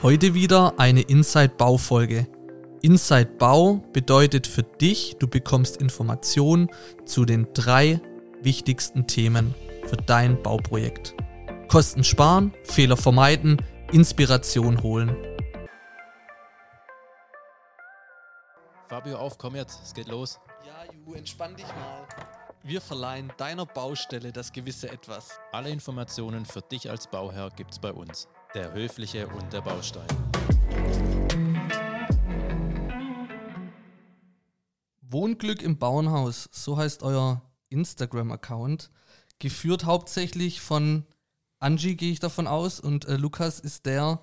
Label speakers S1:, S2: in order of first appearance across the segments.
S1: Heute wieder eine Inside Bau Folge. Inside Bau bedeutet für dich, du bekommst Informationen zu den drei wichtigsten Themen für dein Bauprojekt. Kosten sparen, Fehler vermeiden, Inspiration holen.
S2: Fabio, auf, komm jetzt, es geht los.
S1: Ja, Ju, entspann dich mal. Wir verleihen deiner Baustelle das gewisse Etwas.
S2: Alle Informationen für dich als Bauherr gibt's bei uns. Der Höfliche und der Baustein.
S1: Wohnglück im Bauernhaus, so heißt euer Instagram-Account. Geführt hauptsächlich von Angie, gehe ich davon aus. Und äh, Lukas ist der,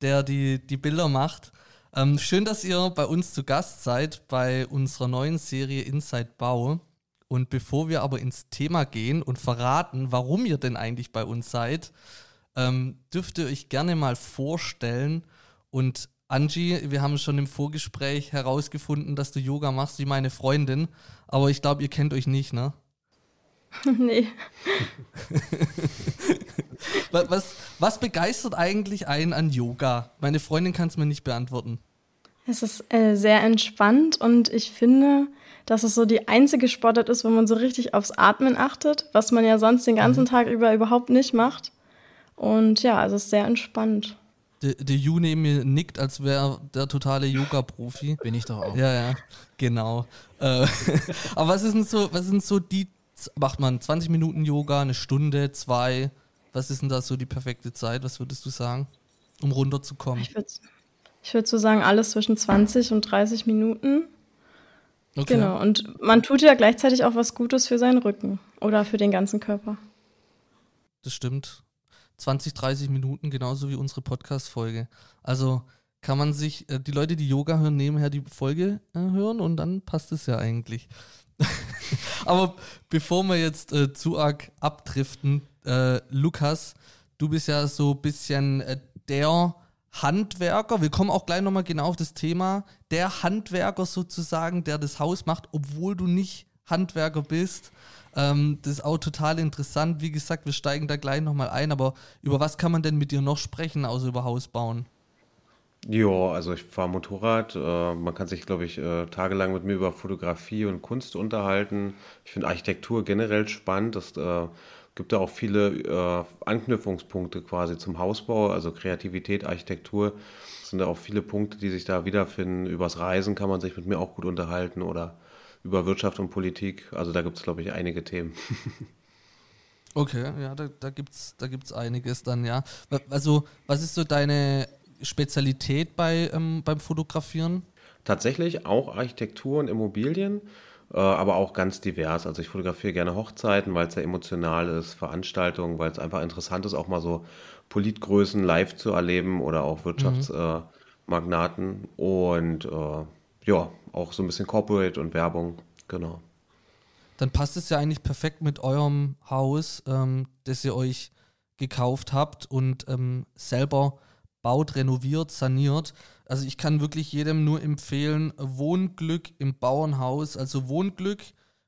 S1: der die, die Bilder macht. Ähm, schön, dass ihr bei uns zu Gast seid bei unserer neuen Serie Inside Bau. Und bevor wir aber ins Thema gehen und verraten, warum ihr denn eigentlich bei uns seid, ähm, dürft ihr euch gerne mal vorstellen. Und Angie, wir haben schon im Vorgespräch herausgefunden, dass du Yoga machst wie meine Freundin, aber ich glaube, ihr kennt euch nicht, ne?
S3: nee.
S1: was, was begeistert eigentlich einen an Yoga? Meine Freundin kann es mir nicht beantworten.
S3: Es ist äh, sehr entspannt und ich finde, dass es so die einzige Sportart ist, wo man so richtig aufs Atmen achtet, was man ja sonst den ganzen mhm. Tag über überhaupt nicht macht. Und ja, also es ist sehr entspannt.
S1: Der, der Ju neben mir nickt, als wäre der totale Yoga-Profi.
S2: Bin ich doch auch.
S1: Ja, ja, genau. Äh, aber was ist denn so, was sind so die, macht man 20 Minuten Yoga, eine Stunde, zwei? Was ist denn da so die perfekte Zeit? Was würdest du sagen, um runterzukommen?
S3: Ich würde ich würd so sagen, alles zwischen 20 und 30 Minuten. Okay. Genau, und man tut ja gleichzeitig auch was Gutes für seinen Rücken oder für den ganzen Körper.
S1: Das stimmt. 20, 30 Minuten, genauso wie unsere Podcast-Folge. Also kann man sich, äh, die Leute, die Yoga hören, nebenher die Folge äh, hören und dann passt es ja eigentlich. Aber bevor wir jetzt äh, zu arg abdriften, äh, Lukas, du bist ja so ein bisschen äh, der Handwerker, wir kommen auch gleich nochmal genau auf das Thema, der Handwerker sozusagen, der das Haus macht, obwohl du nicht Handwerker bist. Ähm, das ist auch total interessant. Wie gesagt, wir steigen da gleich nochmal ein, aber über was kann man denn mit dir noch sprechen, außer über Haus bauen?
S4: Ja, also ich fahre Motorrad. Äh, man kann sich, glaube ich, äh, tagelang mit mir über Fotografie und Kunst unterhalten. Ich finde Architektur generell spannend. Es äh, gibt da auch viele äh, Anknüpfungspunkte quasi zum Hausbau, also Kreativität, Architektur. Es sind da auch viele Punkte, die sich da wiederfinden. Übers Reisen kann man sich mit mir auch gut unterhalten oder über Wirtschaft und Politik. Also da gibt es, glaube ich, einige Themen.
S1: okay, ja, da, da gibt es da gibt's einiges dann, ja. Also, was ist so deine Spezialität bei, ähm, beim Fotografieren?
S4: Tatsächlich auch Architektur und Immobilien, äh, aber auch ganz divers. Also ich fotografiere gerne Hochzeiten, weil es sehr emotional ist, Veranstaltungen, weil es einfach interessant ist, auch mal so Politgrößen live zu erleben oder auch Wirtschaftsmagnaten. Mhm. Äh, und äh, ja, auch so ein bisschen Corporate und Werbung, genau.
S1: Dann passt es ja eigentlich perfekt mit eurem Haus, ähm, das ihr euch gekauft habt und ähm, selber baut, renoviert, saniert. Also ich kann wirklich jedem nur empfehlen, Wohnglück im Bauernhaus, also Wohnglück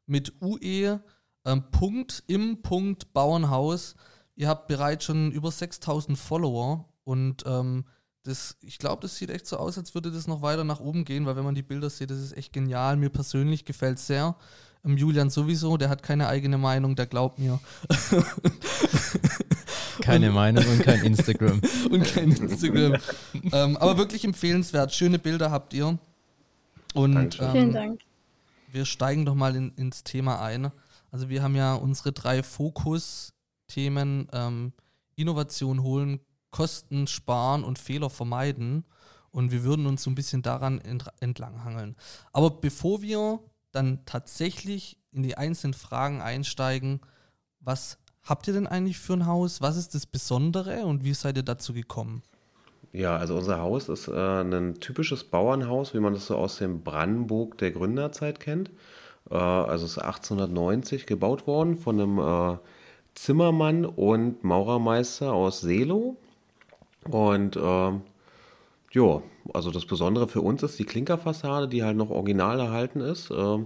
S1: mit UE, ähm, Punkt im Punkt Bauernhaus. Ihr habt bereits schon über 6000 Follower und ähm, das, ich glaube, das sieht echt so aus, als würde das noch weiter nach oben gehen, weil wenn man die Bilder sieht, das ist echt genial. Mir persönlich gefällt es sehr. Ähm, Julian sowieso, der hat keine eigene Meinung, der glaubt mir.
S2: Keine und, Meinung und kein Instagram.
S1: und kein Instagram. ähm, aber wirklich empfehlenswert. Schöne Bilder habt ihr. Und ähm,
S3: vielen Dank.
S1: Wir steigen doch mal in, ins Thema ein. Also wir haben ja unsere drei Fokus-Themen ähm, Innovation holen, Kosten sparen und Fehler vermeiden. Und wir würden uns so ein bisschen daran entlanghangeln. Aber bevor wir dann tatsächlich in die einzelnen Fragen einsteigen, was habt ihr denn eigentlich für ein Haus? Was ist das Besondere und wie seid ihr dazu gekommen?
S4: Ja, also unser Haus ist äh, ein typisches Bauernhaus, wie man das so aus dem Brandenburg der Gründerzeit kennt. Äh, also es ist 1890 gebaut worden von einem äh, Zimmermann und Maurermeister aus Selo. Und äh, ja, also das Besondere für uns ist die Klinkerfassade, die halt noch original erhalten ist. Äh,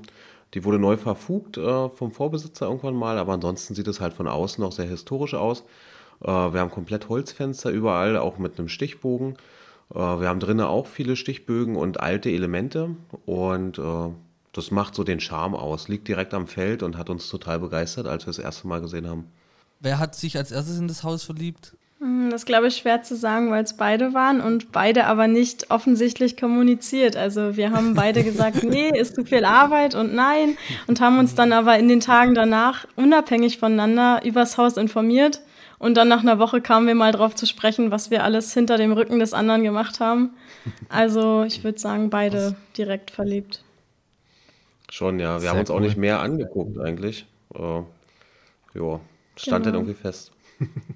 S4: die wurde neu verfugt äh, vom Vorbesitzer irgendwann mal, aber ansonsten sieht es halt von außen noch sehr historisch aus. Äh, wir haben komplett Holzfenster überall, auch mit einem Stichbogen. Äh, wir haben drinnen auch viele Stichbögen und alte Elemente und äh, das macht so den Charme aus. Liegt direkt am Feld und hat uns total begeistert, als wir das erste Mal gesehen haben.
S1: Wer hat sich als erstes in das Haus verliebt?
S3: Hm, das glaube ich schwer zu sagen, weil es beide waren und beide aber nicht offensichtlich kommuniziert. Also wir haben beide gesagt, nee, ist zu viel Arbeit und nein und haben uns dann aber in den Tagen danach unabhängig voneinander übers Haus informiert und dann nach einer Woche kamen wir mal drauf zu sprechen, was wir alles hinter dem Rücken des anderen gemacht haben. Also ich würde sagen, beide direkt verliebt.
S4: Schon, ja. Wir Sehr haben uns cool. auch nicht mehr angeguckt eigentlich. Äh, ja, stand genau. dann irgendwie fest.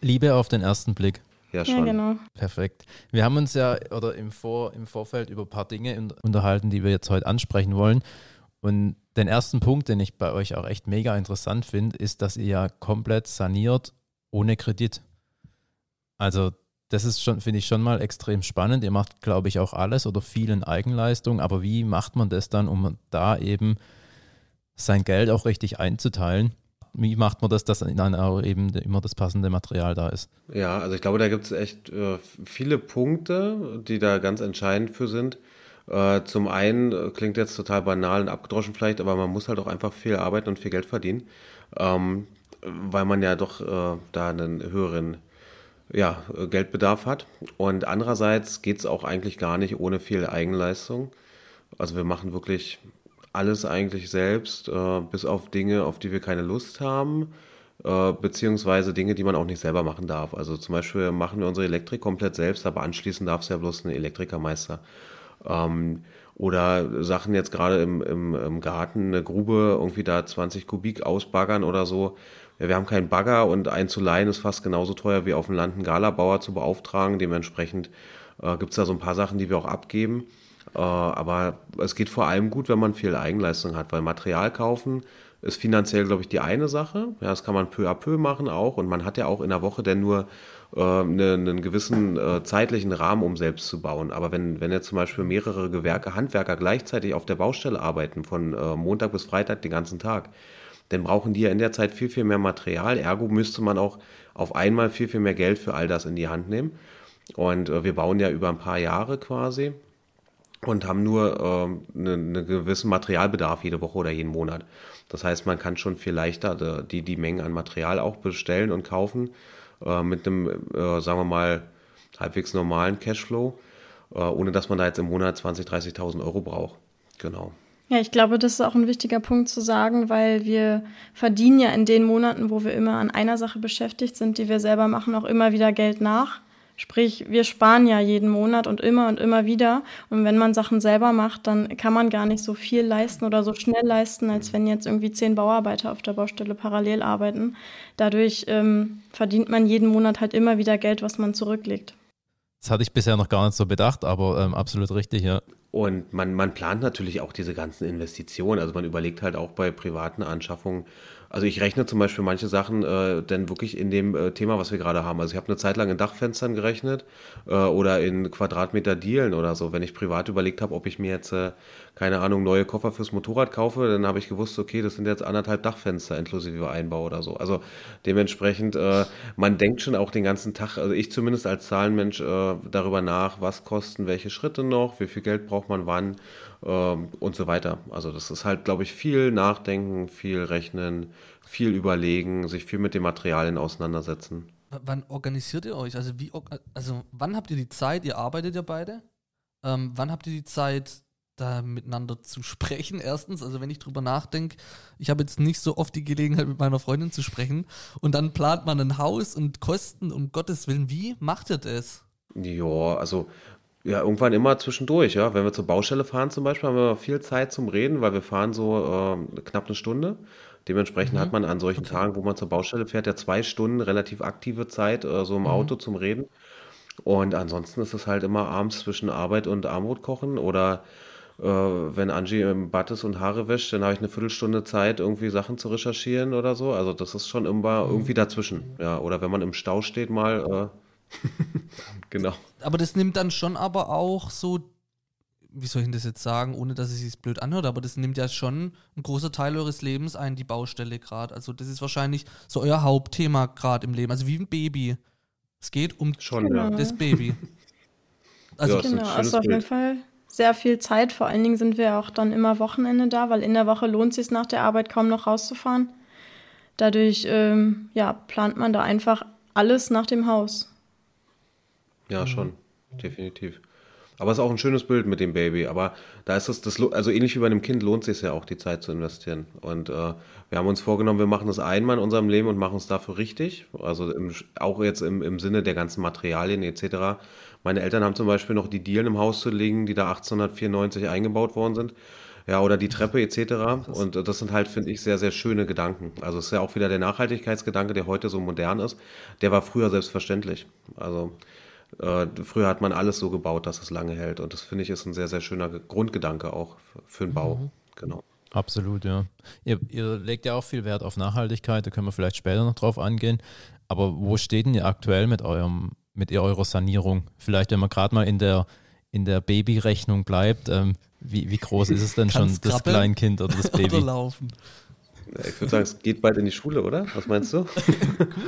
S2: Liebe auf den ersten Blick.
S4: Ja, schon. Ja, genau.
S2: Perfekt. Wir haben uns ja oder im, Vor, im Vorfeld über ein paar Dinge unterhalten, die wir jetzt heute ansprechen wollen. Und den ersten Punkt, den ich bei euch auch echt mega interessant finde, ist, dass ihr ja komplett saniert ohne Kredit. Also das ist schon, finde ich schon mal extrem spannend. Ihr macht, glaube ich, auch alles oder viel in Eigenleistung, aber wie macht man das dann, um da eben sein Geld auch richtig einzuteilen? Wie macht man das, dass dann auch eben immer das passende Material da ist?
S4: Ja, also ich glaube, da gibt es echt äh, viele Punkte, die da ganz entscheidend für sind. Äh, zum einen äh, klingt jetzt total banal und abgedroschen vielleicht, aber man muss halt auch einfach viel arbeiten und viel Geld verdienen, ähm, weil man ja doch äh, da einen höheren ja, Geldbedarf hat. Und andererseits geht es auch eigentlich gar nicht ohne viel Eigenleistung. Also wir machen wirklich alles eigentlich selbst, äh, bis auf Dinge, auf die wir keine Lust haben, äh, beziehungsweise Dinge, die man auch nicht selber machen darf. Also zum Beispiel machen wir unsere Elektrik komplett selbst, aber anschließend darf es ja bloß ein Elektrikermeister. Ähm, oder Sachen jetzt gerade im, im, im Garten, eine Grube, irgendwie da 20 Kubik ausbaggern oder so ja, wir haben keinen Bagger und ein zu leihen ist fast genauso teuer wie auf dem Land einen Galabauer zu beauftragen. Dementsprechend äh, gibt es da so ein paar Sachen, die wir auch abgeben. Äh, aber es geht vor allem gut, wenn man viel Eigenleistung hat, weil Material kaufen ist finanziell, glaube ich, die eine Sache. Ja, das kann man peu à peu machen auch. Und man hat ja auch in der Woche denn nur äh, eine, einen gewissen äh, zeitlichen Rahmen, um selbst zu bauen. Aber wenn, wenn jetzt zum Beispiel mehrere Gewerke, Handwerker gleichzeitig auf der Baustelle arbeiten, von äh, Montag bis Freitag den ganzen Tag, dann brauchen die ja in der Zeit viel, viel mehr Material. Ergo müsste man auch auf einmal viel, viel mehr Geld für all das in die Hand nehmen. Und äh, wir bauen ja über ein paar Jahre quasi und haben nur äh, einen ne gewissen Materialbedarf jede Woche oder jeden Monat. Das heißt, man kann schon viel leichter die, die Mengen an Material auch bestellen und kaufen äh, mit einem, äh, sagen wir mal, halbwegs normalen Cashflow, äh, ohne dass man da jetzt im Monat 20.000, 30.000 Euro braucht. Genau.
S3: Ja, ich glaube, das ist auch ein wichtiger Punkt zu sagen, weil wir verdienen ja in den Monaten, wo wir immer an einer Sache beschäftigt sind, die wir selber machen, auch immer wieder Geld nach. Sprich, wir sparen ja jeden Monat und immer und immer wieder. Und wenn man Sachen selber macht, dann kann man gar nicht so viel leisten oder so schnell leisten, als wenn jetzt irgendwie zehn Bauarbeiter auf der Baustelle parallel arbeiten. Dadurch ähm, verdient man jeden Monat halt immer wieder Geld, was man zurücklegt.
S2: Das hatte ich bisher noch gar nicht so bedacht, aber ähm, absolut richtig, ja.
S4: Und man, man plant natürlich auch diese ganzen Investitionen. Also man überlegt halt auch bei privaten Anschaffungen, also ich rechne zum Beispiel manche Sachen äh, dann wirklich in dem äh, Thema, was wir gerade haben. Also ich habe eine Zeit lang in Dachfenstern gerechnet äh, oder in Quadratmeter Dielen oder so. Wenn ich privat überlegt habe, ob ich mir jetzt, äh, keine Ahnung, neue Koffer fürs Motorrad kaufe, dann habe ich gewusst, okay, das sind jetzt anderthalb Dachfenster inklusive Einbau oder so. Also dementsprechend, äh, man denkt schon auch den ganzen Tag, also ich zumindest als Zahlenmensch, äh, darüber nach, was kosten welche Schritte noch, wie viel Geld braucht man wann ähm, und so weiter. Also das ist halt, glaube ich, viel Nachdenken, viel Rechnen, viel Überlegen, sich viel mit den Materialien auseinandersetzen.
S1: W wann organisiert ihr euch? Also wie, also wann habt ihr die Zeit? Ihr arbeitet ja beide. Ähm, wann habt ihr die Zeit, da miteinander zu sprechen? Erstens, also wenn ich drüber nachdenke, ich habe jetzt nicht so oft die Gelegenheit, mit meiner Freundin zu sprechen. Und dann plant man ein Haus und Kosten, um Gottes Willen. Wie macht ihr das?
S4: Ja, also ja, irgendwann immer zwischendurch, ja. Wenn wir zur Baustelle fahren zum Beispiel, haben wir viel Zeit zum Reden, weil wir fahren so äh, knapp eine Stunde. Dementsprechend mhm. hat man an solchen okay. Tagen, wo man zur Baustelle fährt, ja zwei Stunden relativ aktive Zeit, äh, so im mhm. Auto zum Reden. Und ansonsten ist es halt immer abends zwischen Arbeit und Armut kochen oder äh, wenn Angie im Bad ist und Haare wäscht, dann habe ich eine Viertelstunde Zeit, irgendwie Sachen zu recherchieren oder so. Also das ist schon immer mhm. irgendwie dazwischen. Ja, oder wenn man im Stau steht mal, äh, genau.
S1: Aber das nimmt dann schon aber auch so, wie soll ich das jetzt sagen, ohne dass es sich blöd anhört, aber das nimmt ja schon ein großer Teil eures Lebens ein, die Baustelle gerade. Also das ist wahrscheinlich so euer Hauptthema gerade im Leben. Also wie ein Baby. Es geht um
S4: schon, ja.
S1: das Baby.
S3: Also ja, genau, also auf jeden Fall sehr viel Zeit. Vor allen Dingen sind wir auch dann immer Wochenende da, weil in der Woche lohnt es sich nach der Arbeit kaum noch rauszufahren. Dadurch ähm, ja, plant man da einfach alles nach dem Haus.
S4: Ja, mhm. schon, definitiv. Aber es ist auch ein schönes Bild mit dem Baby. Aber da ist es, das, also ähnlich wie bei einem Kind lohnt es sich ja auch, die Zeit zu investieren. Und äh, wir haben uns vorgenommen, wir machen das einmal in unserem Leben und machen es dafür richtig. Also im, auch jetzt im, im Sinne der ganzen Materialien etc. Meine Eltern haben zum Beispiel noch die Dielen im Haus zu liegen, die da 1894 eingebaut worden sind. Ja, oder die Treppe etc. Und das sind halt, finde ich, sehr, sehr schöne Gedanken. Also es ist ja auch wieder der Nachhaltigkeitsgedanke, der heute so modern ist. Der war früher selbstverständlich. Also äh, früher hat man alles so gebaut, dass es lange hält. Und das finde ich ist ein sehr, sehr schöner Grundgedanke auch für den Bau. Mhm. Genau.
S2: Absolut, ja. Ihr, ihr, legt ja auch viel Wert auf Nachhaltigkeit, da können wir vielleicht später noch drauf angehen. Aber wo steht denn ihr aktuell mit eurem, mit eurer Sanierung? Vielleicht, wenn man gerade mal in der, in der Babyrechnung bleibt, ähm, wie, wie groß ist es denn schon, das Kleinkind oder das Baby? Oder
S1: laufen.
S4: Ich würde sagen, es geht bald in die Schule, oder? Was meinst du?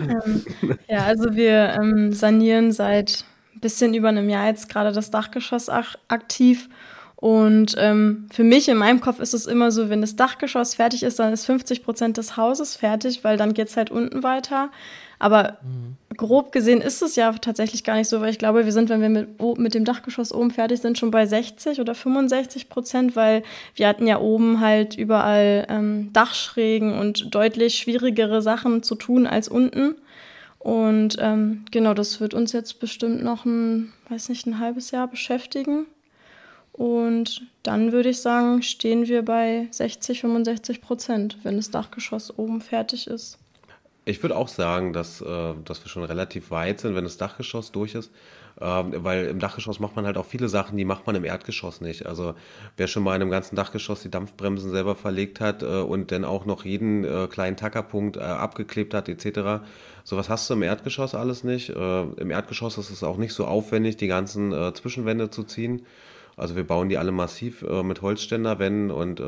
S3: ähm, ja, also wir ähm, sanieren seit ein bisschen über einem Jahr jetzt gerade das Dachgeschoss aktiv. Und ähm, für mich in meinem Kopf ist es immer so, wenn das Dachgeschoss fertig ist, dann ist 50 Prozent des Hauses fertig, weil dann geht es halt unten weiter. Aber mhm. grob gesehen ist es ja tatsächlich gar nicht so, weil ich glaube, wir sind, wenn wir mit, mit dem Dachgeschoss oben fertig sind, schon bei 60 oder 65 Prozent, weil wir hatten ja oben halt überall ähm, Dachschrägen und deutlich schwierigere Sachen zu tun als unten. Und ähm, genau, das wird uns jetzt bestimmt noch ein, weiß nicht, ein halbes Jahr beschäftigen. Und dann würde ich sagen, stehen wir bei 60, 65 Prozent, wenn das Dachgeschoss oben fertig ist.
S4: Ich würde auch sagen, dass, äh, dass wir schon relativ weit sind, wenn das Dachgeschoss durch ist. Ähm, weil im Dachgeschoss macht man halt auch viele Sachen, die macht man im Erdgeschoss nicht. Also wer schon mal in einem ganzen Dachgeschoss die Dampfbremsen selber verlegt hat äh, und dann auch noch jeden äh, kleinen Tackerpunkt abgeklebt hat etc., sowas hast du im Erdgeschoss alles nicht. Im Erdgeschoss ist es auch nicht so aufwendig, die ganzen Zwischenwände zu ziehen. Also wir bauen die alle massiv mit Holzständerwänden und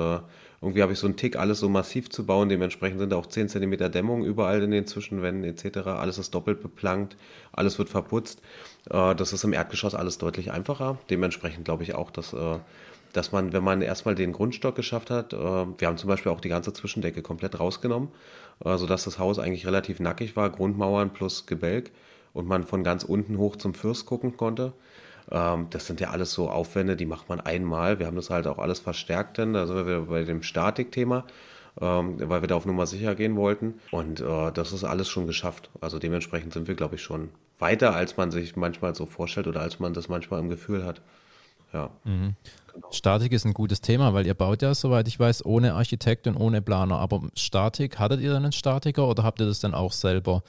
S4: irgendwie habe ich so einen Tick, alles so massiv zu bauen. Dementsprechend sind da auch 10 cm Dämmung überall in den Zwischenwänden etc. Alles ist doppelt beplankt, alles wird verputzt. Äh, das ist im Erdgeschoss alles deutlich einfacher. Dementsprechend glaube ich auch, dass, äh, dass man, wenn man erstmal den Grundstock geschafft hat, äh, wir haben zum Beispiel auch die ganze Zwischendecke komplett rausgenommen, sodass das Haus eigentlich relativ nackig war, Grundmauern plus Gebälk und man von ganz unten hoch zum Fürst gucken konnte. Ähm, das sind ja alles so Aufwände, die macht man einmal. Wir haben das halt auch alles verstärkt, denn da sind wir bei dem Statikthema, ähm, weil wir da auf Nummer sicher gehen wollten. Und äh, das ist alles schon geschafft. Also dementsprechend sind wir, glaube ich, schon weiter, als man sich manchmal so vorstellt oder als man das manchmal im Gefühl hat. Ja.
S2: Mhm. Genau. Statik ist ein gutes Thema, weil ihr baut ja, soweit ich weiß, ohne Architekt und ohne Planer. Aber Statik, hattet ihr dann einen Statiker oder habt ihr das dann auch selber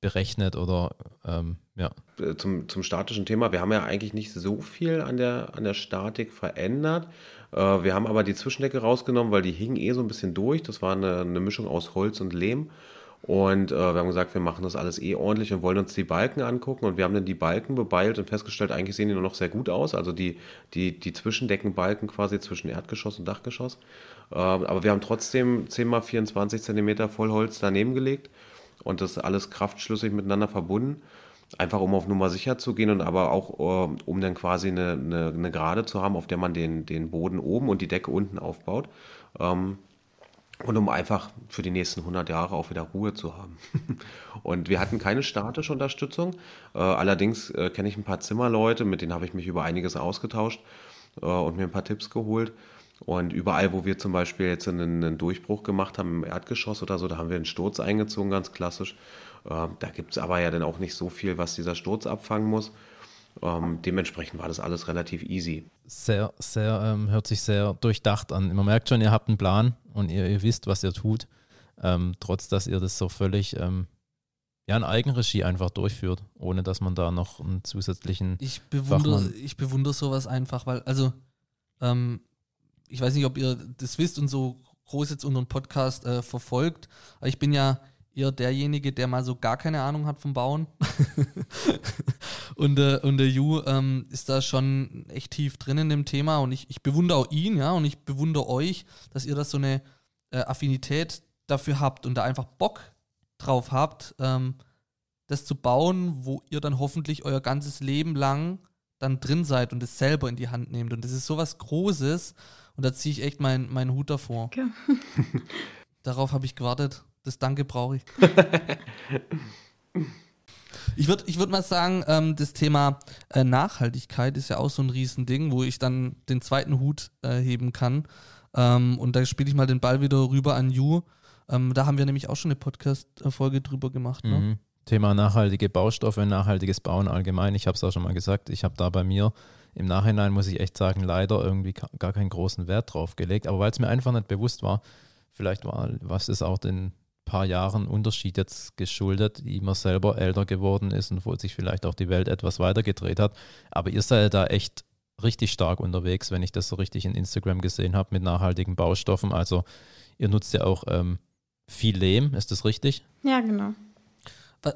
S2: berechnet oder ähm, ja.
S4: Äh, zum, zum statischen Thema, wir haben ja eigentlich nicht so viel an der, an der Statik verändert. Äh, wir haben aber die Zwischendecke rausgenommen, weil die hing eh so ein bisschen durch. Das war eine, eine Mischung aus Holz und Lehm. Und äh, wir haben gesagt, wir machen das alles eh ordentlich und wollen uns die Balken angucken. Und wir haben dann die Balken bebeilt und festgestellt, eigentlich sehen die nur noch sehr gut aus. Also die, die, die Zwischendeckenbalken quasi zwischen Erdgeschoss und Dachgeschoss. Äh, aber wir haben trotzdem 10 x 24 cm Vollholz daneben gelegt und das alles kraftschlüssig miteinander verbunden. Einfach um auf Nummer sicher zu gehen und aber auch äh, um dann quasi eine, eine, eine, Gerade zu haben, auf der man den, den Boden oben und die Decke unten aufbaut. Ähm, und um einfach für die nächsten 100 Jahre auch wieder Ruhe zu haben. und wir hatten keine statische Unterstützung. Äh, allerdings äh, kenne ich ein paar Zimmerleute, mit denen habe ich mich über einiges ausgetauscht äh, und mir ein paar Tipps geholt. Und überall, wo wir zum Beispiel jetzt einen, einen Durchbruch gemacht haben im Erdgeschoss oder so, da haben wir einen Sturz eingezogen, ganz klassisch. Ähm, da gibt es aber ja dann auch nicht so viel, was dieser Sturz abfangen muss. Ähm, dementsprechend war das alles relativ easy.
S2: Sehr, sehr, ähm, hört sich sehr durchdacht an. Man merkt schon, ihr habt einen Plan und ihr, ihr wisst, was ihr tut. Ähm, trotz, dass ihr das so völlig ähm, ja, in Eigenregie einfach durchführt, ohne dass man da noch einen zusätzlichen.
S1: Ich bewundere, ich bewundere sowas einfach, weil, also, ähm, ich weiß nicht, ob ihr das wisst und so groß jetzt unseren Podcast äh, verfolgt, aber ich bin ja eher derjenige, der mal so gar keine Ahnung hat vom Bauen. und, äh, und der Ju ähm, ist da schon echt tief drin in dem Thema und ich, ich bewundere auch ihn, ja, und ich bewundere euch, dass ihr das so eine äh, Affinität dafür habt und da einfach Bock drauf habt, ähm, das zu bauen, wo ihr dann hoffentlich euer ganzes Leben lang dann drin seid und es selber in die Hand nehmt. Und das ist sowas Großes und da ziehe ich echt meinen mein Hut davor. Okay. Darauf habe ich gewartet. Das Danke brauche ich. Ich würde ich würd mal sagen, ähm, das Thema äh, Nachhaltigkeit ist ja auch so ein Riesending, wo ich dann den zweiten Hut äh, heben kann. Ähm, und da spiele ich mal den Ball wieder rüber an Ju. Ähm, da haben wir nämlich auch schon eine Podcast-Folge drüber gemacht. Ne? Mhm.
S2: Thema nachhaltige Baustoffe, nachhaltiges Bauen allgemein. Ich habe es auch schon mal gesagt, ich habe da bei mir im Nachhinein, muss ich echt sagen, leider irgendwie gar keinen großen Wert drauf gelegt. Aber weil es mir einfach nicht bewusst war, vielleicht war was ist auch den paar Jahren Unterschied jetzt geschuldet, wie man selber älter geworden ist und wo sich vielleicht auch die Welt etwas weiter gedreht hat. Aber ihr seid da echt richtig stark unterwegs, wenn ich das so richtig in Instagram gesehen habe mit nachhaltigen Baustoffen. Also ihr nutzt ja auch ähm, viel Lehm, ist das richtig?
S3: Ja, genau.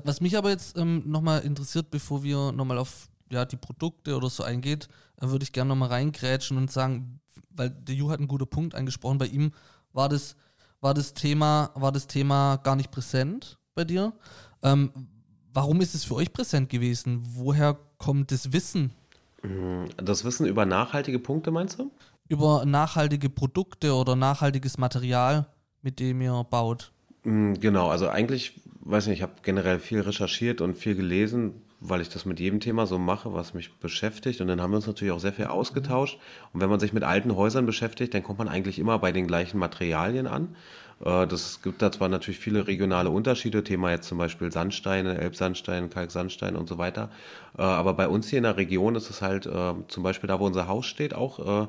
S1: Was mich aber jetzt ähm, nochmal interessiert, bevor wir nochmal auf ja, die Produkte oder so eingeht, äh, würde ich gerne nochmal reingrätschen und sagen, weil der Ju hat einen guten Punkt angesprochen, bei ihm war das, war das Thema, war das Thema gar nicht präsent bei dir. Ähm, warum ist es für euch präsent gewesen? Woher kommt das Wissen?
S4: Mm, das Wissen über nachhaltige Punkte meinst du?
S1: Über nachhaltige Produkte oder nachhaltiges Material, mit dem ihr baut.
S4: Mm, genau, also eigentlich weiß nicht, ich habe generell viel recherchiert und viel gelesen, weil ich das mit jedem Thema so mache, was mich beschäftigt. Und dann haben wir uns natürlich auch sehr viel ausgetauscht. Und wenn man sich mit alten Häusern beschäftigt, dann kommt man eigentlich immer bei den gleichen Materialien an. Äh, das gibt da zwar natürlich viele regionale Unterschiede, Thema jetzt zum Beispiel Sandsteine, Elbsandstein, Kalksandstein und so weiter. Äh, aber bei uns hier in der Region ist es halt äh, zum Beispiel da, wo unser Haus steht, auch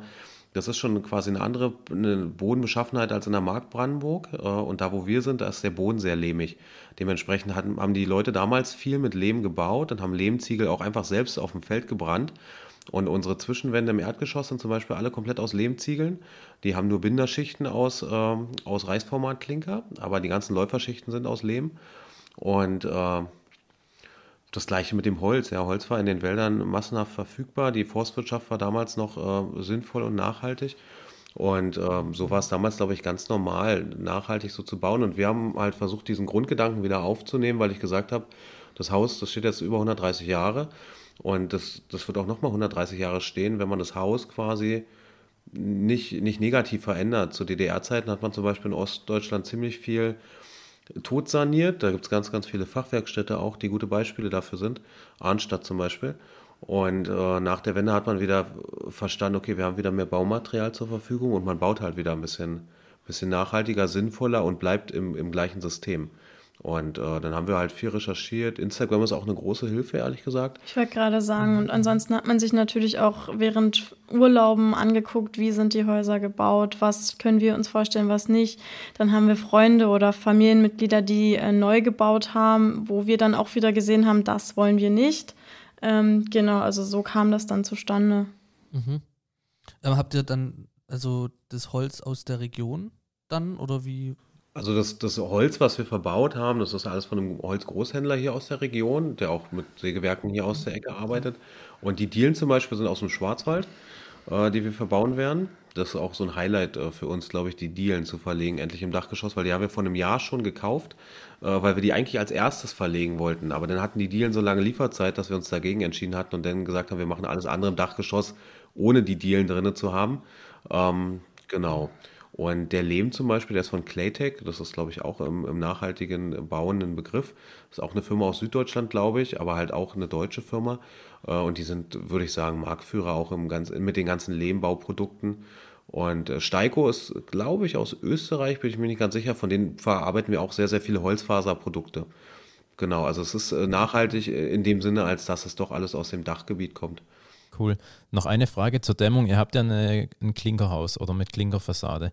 S4: das ist schon quasi eine andere Bodenbeschaffenheit als in der Mark Brandenburg. Äh, und da, wo wir sind, da ist der Boden sehr lehmig. Dementsprechend haben die Leute damals viel mit Lehm gebaut und haben Lehmziegel auch einfach selbst auf dem Feld gebrannt. Und unsere Zwischenwände im Erdgeschoss sind zum Beispiel alle komplett aus Lehmziegeln. Die haben nur Binderschichten aus, äh, aus Reißformatklinker, aber die ganzen Läuferschichten sind aus Lehm. Und äh, das gleiche mit dem Holz. Ja, Holz war in den Wäldern massenhaft verfügbar. Die Forstwirtschaft war damals noch äh, sinnvoll und nachhaltig. Und ähm, so war es damals, glaube ich, ganz normal, nachhaltig so zu bauen. Und wir haben halt versucht, diesen Grundgedanken wieder aufzunehmen, weil ich gesagt habe, das Haus, das steht jetzt über 130 Jahre. Und das, das wird auch nochmal 130 Jahre stehen, wenn man das Haus quasi nicht, nicht negativ verändert. Zu DDR-Zeiten hat man zum Beispiel in Ostdeutschland ziemlich viel totsaniert. Da gibt es ganz, ganz viele Fachwerkstätte auch, die gute Beispiele dafür sind. Arnstadt zum Beispiel. Und äh, nach der Wende hat man wieder verstanden, okay, wir haben wieder mehr Baumaterial zur Verfügung und man baut halt wieder ein bisschen, bisschen nachhaltiger, sinnvoller und bleibt im, im gleichen System. Und äh, dann haben wir halt viel recherchiert. Instagram ist auch eine große Hilfe, ehrlich gesagt.
S3: Ich wollte gerade sagen, und ansonsten hat man sich natürlich auch während Urlauben angeguckt, wie sind die Häuser gebaut, was können wir uns vorstellen, was nicht. Dann haben wir Freunde oder Familienmitglieder, die äh, neu gebaut haben, wo wir dann auch wieder gesehen haben, das wollen wir nicht. Ähm, genau, also so kam das dann zustande.
S1: Mhm. Ähm, habt ihr dann also das Holz aus der Region dann oder wie
S4: also das, das Holz, was wir verbaut haben, das ist alles von einem Holzgroßhändler hier aus der Region, der auch mit Sägewerken hier aus der Ecke arbeitet. Und die Dielen zum Beispiel sind aus dem Schwarzwald, äh, die wir verbauen werden. Das ist auch so ein Highlight äh, für uns, glaube ich, die Dielen zu verlegen, endlich im Dachgeschoss, weil die haben wir vor einem Jahr schon gekauft, äh, weil wir die eigentlich als erstes verlegen wollten. Aber dann hatten die Dielen so lange Lieferzeit, dass wir uns dagegen entschieden hatten und dann gesagt haben, wir machen alles andere im Dachgeschoss, ohne die Dielen drinne zu haben. Ähm, genau. Und der Lehm zum Beispiel, der ist von Claytech, das ist, glaube ich, auch im, im nachhaltigen Bauen ein Begriff. Ist auch eine Firma aus Süddeutschland, glaube ich, aber halt auch eine deutsche Firma. Äh, und die sind, würde ich sagen, Marktführer auch im ganz, mit den ganzen Lehmbauprodukten. Und äh, Steiko ist, glaube ich, aus Österreich, bin ich mir nicht ganz sicher. Von denen verarbeiten wir auch sehr, sehr viele Holzfaserprodukte. Genau, also es ist äh, nachhaltig in dem Sinne, als dass es doch alles aus dem Dachgebiet kommt.
S2: Cool. Noch eine Frage zur Dämmung. Ihr habt ja eine, ein Klinkerhaus oder mit Klinkerfassade.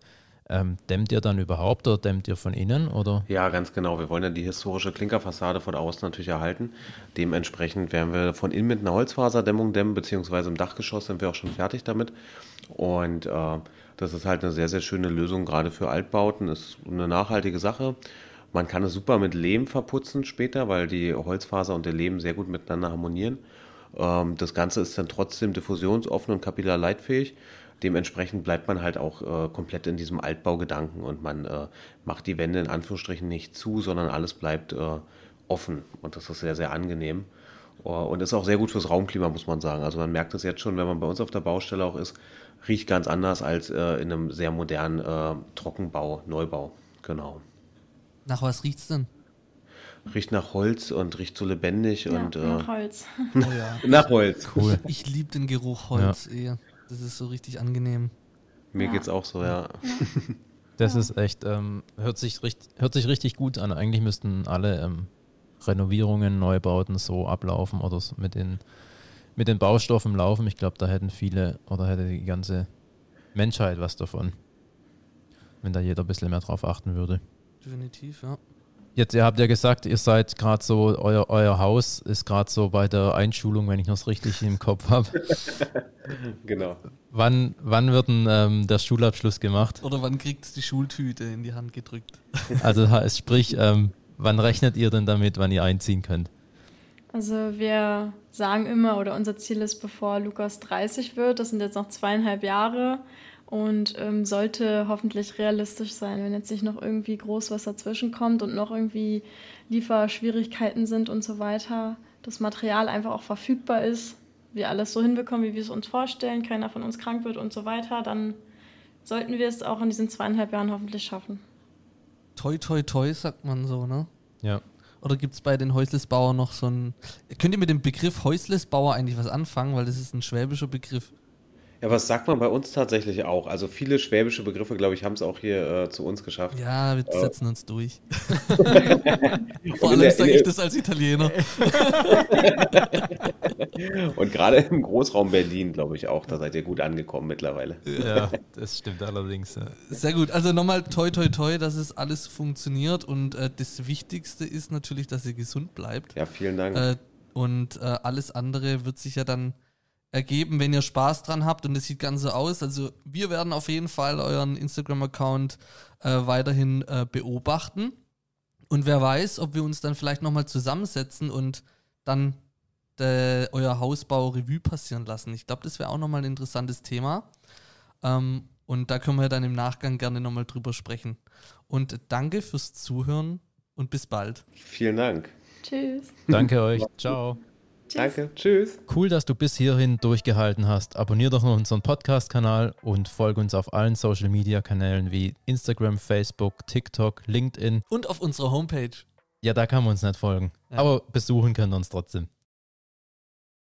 S2: Ähm, dämmt ihr dann überhaupt oder dämmt ihr von innen? Oder?
S4: Ja, ganz genau. Wir wollen ja die historische Klinkerfassade von außen natürlich erhalten. Dementsprechend werden wir von innen mit einer Holzfaserdämmung dämmen, beziehungsweise im Dachgeschoss sind wir auch schon fertig damit. Und äh, das ist halt eine sehr, sehr schöne Lösung, gerade für Altbauten. Ist eine nachhaltige Sache. Man kann es super mit Lehm verputzen später, weil die Holzfaser und der Lehm sehr gut miteinander harmonieren. Ähm, das Ganze ist dann trotzdem diffusionsoffen und kapillarleitfähig. Dementsprechend bleibt man halt auch äh, komplett in diesem Altbaugedanken und man äh, macht die Wände in Anführungsstrichen nicht zu, sondern alles bleibt äh, offen und das ist sehr, sehr angenehm. Und ist auch sehr gut fürs Raumklima, muss man sagen. Also man merkt es jetzt schon, wenn man bei uns auf der Baustelle auch ist, riecht ganz anders als in einem sehr modernen Trockenbau, Neubau. Genau.
S1: Nach was riecht's denn?
S4: Riecht nach Holz und riecht so lebendig
S3: Ja,
S4: und äh,
S3: nach Holz.
S1: Oh ja.
S4: nach Holz.
S2: Cool.
S1: Ich liebe den Geruch Holz eher. Das ist so richtig angenehm.
S4: Mir
S3: Ja.
S4: geht's auch so, ja.
S2: Das
S3: Ja.
S2: ist echt, ähm, hört, sich richt, hört sich richtig gut an. Eigentlich müssten alle ähm, Renovierungen, Neubauten so ablaufen oder so mit den, mit den Baustoffen laufen. Ich glaube, da hätten viele oder hätte die ganze Menschheit was davon, wenn da jeder ein bisschen mehr drauf achten würde.
S1: Definitiv, ja.
S2: Jetzt, ihr habt ja gesagt, ihr seid gerade so, euer, euer Haus ist gerade so bei der Einschulung, wenn ich das richtig im Kopf habe.
S4: Genau.
S2: Wann, wann wird denn ähm, der Schulabschluss gemacht?
S1: Oder wann kriegt's die Schultüte in die Hand gedrückt?
S2: Also sprich, ähm, wann rechnet ihr denn damit, wann ihr einziehen könnt?
S3: Also wir sagen immer, oder unser Ziel ist, bevor Lukas 30 wird, das sind jetzt noch zweieinhalb Jahre und ähm, sollte hoffentlich realistisch sein, wenn jetzt nicht noch irgendwie groß was dazwischen kommt und noch irgendwie Lieferschwierigkeiten sind und so weiter, das Material einfach auch verfügbar ist, wir alles so hinbekommen, wie wir es uns vorstellen, keiner von uns krank wird und so weiter, dann sollten wir es auch in diesen zweieinhalb Jahren hoffentlich schaffen.
S1: Toi, toi, toi, sagt man so, ne?
S2: Ja.
S1: Oder gibt es bei den Häuslesbauern noch so ein. Könnt ihr mit dem Begriff Häuslesbauer eigentlich was anfangen? Weil das ist ein schwäbischer Begriff.
S4: Ja, was sagt man bei uns tatsächlich auch? Also viele schwäbische Begriffe, glaube ich, haben es auch hier äh, zu uns geschafft.
S1: Ja, wir
S4: Ja.
S1: setzen uns durch. Vor allem sage ich das als Italiener.
S4: Und gerade im Großraum Berlin, glaube ich auch, da seid ihr gut angekommen mittlerweile.
S2: Ja, das stimmt allerdings. Ja.
S1: Sehr gut. Also nochmal toi, toi, toi, dass es alles funktioniert. Und äh, das Wichtigste ist natürlich, dass ihr gesund bleibt.
S4: Ja, vielen Dank.
S1: Äh, und äh, alles andere wird sich ja dann ergeben, wenn ihr Spaß dran habt. Und es sieht ganz so aus. Also wir werden auf jeden Fall euren Instagram-Account äh, weiterhin äh, beobachten. Und wer weiß, ob wir uns dann vielleicht nochmal zusammensetzen und dann äh, euer Hausbau Revue passieren lassen. Ich glaube, das wäre auch nochmal ein interessantes Thema. Ähm, und da können wir dann im Nachgang gerne nochmal drüber sprechen. Und danke fürs Zuhören und bis bald.
S4: Vielen Dank.
S3: Tschüss.
S2: Danke euch. Ciao.
S3: Tschüss.
S4: Danke. Tschüss.
S2: Cool, dass du bis hierhin durchgehalten hast. Abonnier doch noch unseren Podcast-Kanal und folge uns auf allen Social-Media-Kanälen wie Instagram, Facebook, TikTok, LinkedIn.
S1: Und auf unserer Homepage.
S2: Ja, da kann man uns nicht folgen.
S1: Ja.
S2: Aber besuchen können wir uns trotzdem.